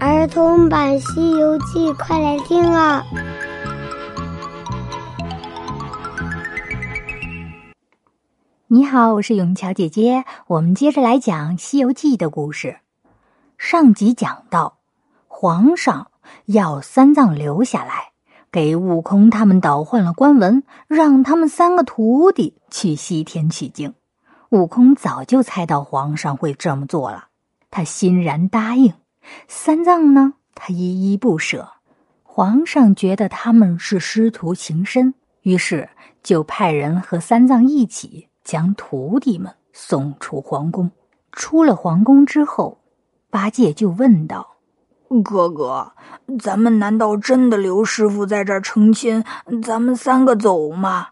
儿童版《西游记》，快来听啊！你好，我是永桥姐姐，我们接着来讲《西游记》的故事。上集讲到，皇上要三藏留下来，给悟空他们倒换了官文，让他们三个徒弟去西天取经。悟空早就猜到皇上会这么做了，他欣然答应。三藏呢，他依依不舍。皇上觉得他们是师徒情深，于是就派人和三藏一起将徒弟们送出皇宫。出了皇宫之后，八戒就问道：“哥哥，咱们难道真的刘师傅在这儿成亲？咱们三个走吗？”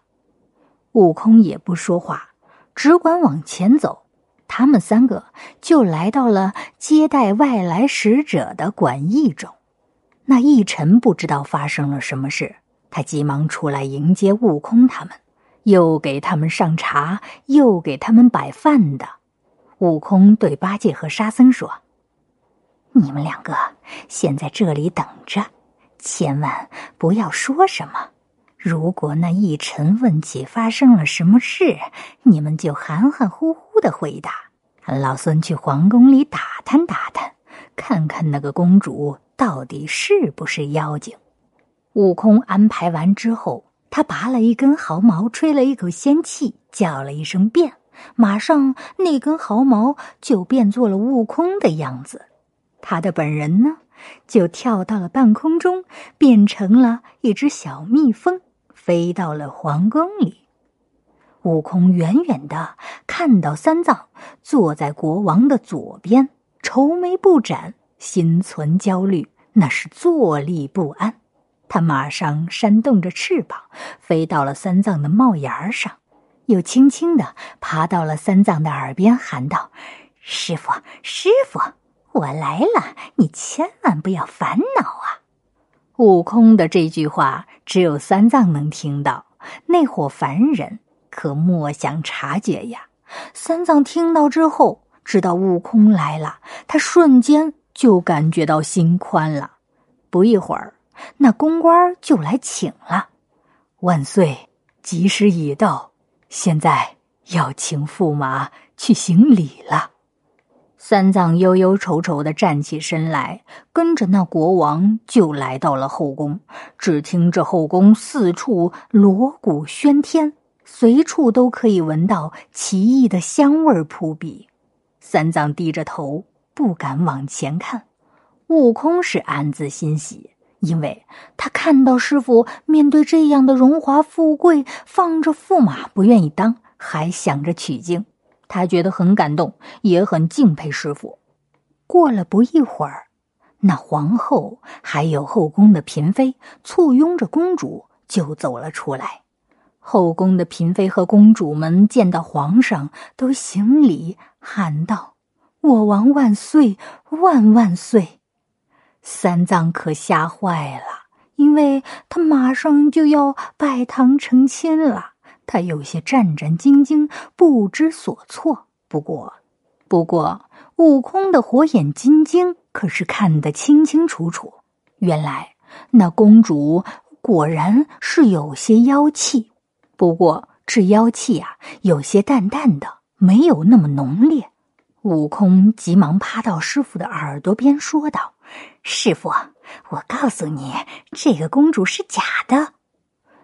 悟空也不说话，只管往前走。他们三个就来到了接待外来使者的馆驿中。那一臣不知道发生了什么事，他急忙出来迎接悟空他们，又给他们上茶，又给他们摆饭的。悟空对八戒和沙僧说：“你们两个先在这里等着，千万不要说什么。如果那一晨问起发生了什么事，你们就含含糊糊的回答。老孙去皇宫里打探打探，看看那个公主。”到底是不是妖精？悟空安排完之后，他拔了一根毫毛，吹了一口仙气，叫了一声“变”，马上那根毫毛就变作了悟空的样子。他的本人呢，就跳到了半空中，变成了一只小蜜蜂，飞到了皇宫里。悟空远远的看到三藏坐在国王的左边，愁眉不展。心存焦虑，那是坐立不安。他马上扇动着翅膀，飞到了三藏的帽檐上，又轻轻的爬到了三藏的耳边，喊道：“师傅，师傅，我来了，你千万不要烦恼！”悟空的这句话只有三藏能听到，那伙凡人可莫想察觉呀。三藏听到之后，知道悟空来了，他瞬间。就感觉到心宽了。不一会儿，那公关就来请了。万岁，吉时已到，现在要请驸马去行礼了。三藏忧忧愁愁的站起身来，跟着那国王就来到了后宫。只听这后宫四处锣鼓喧天，随处都可以闻到奇异的香味扑鼻。三藏低着头。不敢往前看，悟空是暗自欣喜，因为他看到师傅面对这样的荣华富贵，放着驸马不愿意当，还想着取经，他觉得很感动，也很敬佩师傅。过了不一会儿，那皇后还有后宫的嫔妃簇拥着公主就走了出来。后宫的嫔妃和公主们见到皇上，都行礼喊道。我王万岁，万万岁！三藏可吓坏了，因为他马上就要拜堂成亲了，他有些战战兢兢，不知所措。不过，不过，悟空的火眼金睛可是看得清清楚楚，原来那公主果然是有些妖气。不过，这妖气啊，有些淡淡的，没有那么浓烈。悟空急忙趴到师傅的耳朵边说道：“师傅，我告诉你，这个公主是假的。”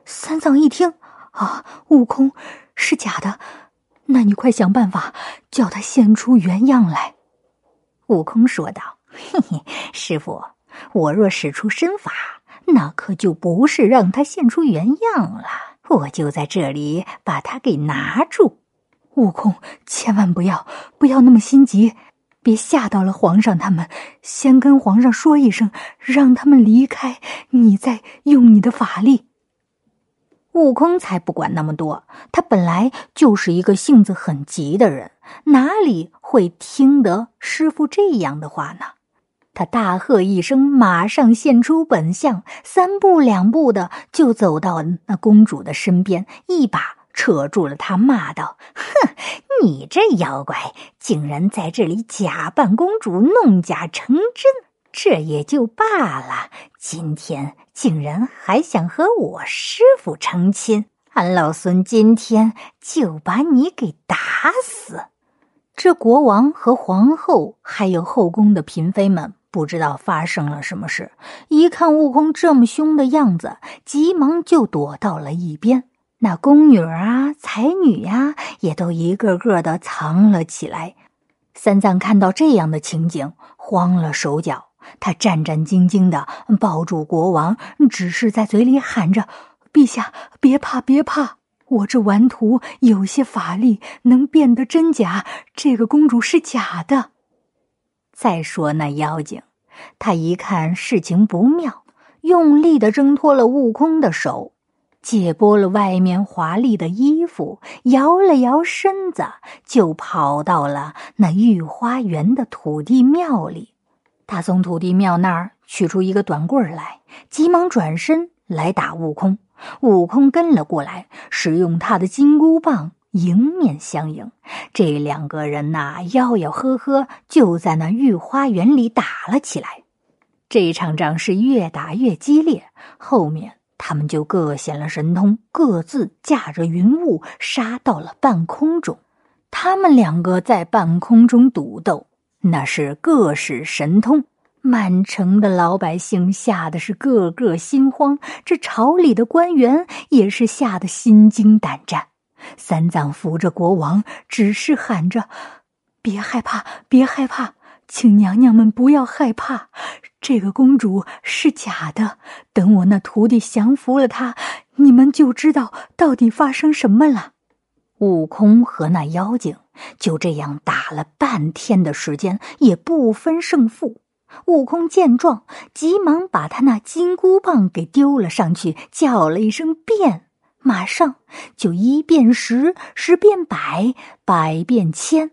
三藏一听，啊，悟空是假的，那你快想办法叫他现出原样来。”悟空说道：“嘿嘿，师傅，我若使出身法，那可就不是让他现出原样了，我就在这里把他给拿住。”悟空，千万不要，不要那么心急，别吓到了皇上他们。先跟皇上说一声，让他们离开，你再用你的法力。悟空才不管那么多，他本来就是一个性子很急的人，哪里会听得师傅这样的话呢？他大喝一声，马上现出本相，三步两步的就走到那公主的身边，一把。扯住了他，骂道：“哼，你这妖怪，竟然在这里假扮公主，弄假成真，这也就罢了，今天竟然还想和我师傅成亲，俺老孙今天就把你给打死！这国王和皇后还有后宫的嫔妃们不知道发生了什么事，一看悟空这么凶的样子，急忙就躲到了一边。那宫女啊、才女呀，也都一个个的藏了起来。三藏看到这样的情景，慌了手脚。他战战兢兢的抱住国王，只是在嘴里喊着：“陛下，别怕，别怕！我这顽徒有些法力，能辨得真假。这个公主是假的。”再说那妖精，他一看事情不妙，用力的挣脱了悟空的手。解剥了外面华丽的衣服，摇了摇身子，就跑到了那御花园的土地庙里。他从土地庙那儿取出一个短棍来，急忙转身来打悟空。悟空跟了过来，使用他的金箍棒迎面相迎。这两个人呐，吆吆喝喝，就在那御花园里打了起来。这场仗是越打越激烈，后面。他们就各显了神通，各自驾着云雾杀到了半空中。他们两个在半空中赌斗，那是各使神通，满城的老百姓吓得是个个心慌，这朝里的官员也是吓得心惊胆战。三藏扶着国王，只是喊着：“别害怕，别害怕。”请娘娘们不要害怕，这个公主是假的。等我那徒弟降服了她，你们就知道到底发生什么了。悟空和那妖精就这样打了半天的时间，也不分胜负。悟空见状，急忙把他那金箍棒给丢了上去，叫了一声“变”，马上就一变十，十变百，百变千。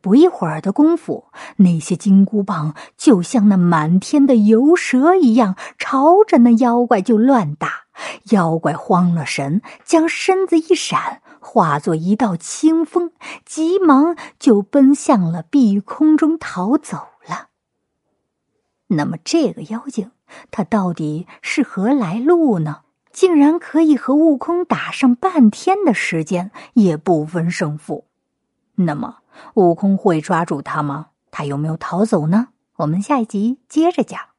不一会儿的功夫，那些金箍棒就像那满天的游蛇一样，朝着那妖怪就乱打。妖怪慌了神，将身子一闪，化作一道清风，急忙就奔向了碧空中逃走了。那么，这个妖精他到底是何来路呢？竟然可以和悟空打上半天的时间，也不分胜负。那么。悟空会抓住他吗？他有没有逃走呢？我们下一集接着讲。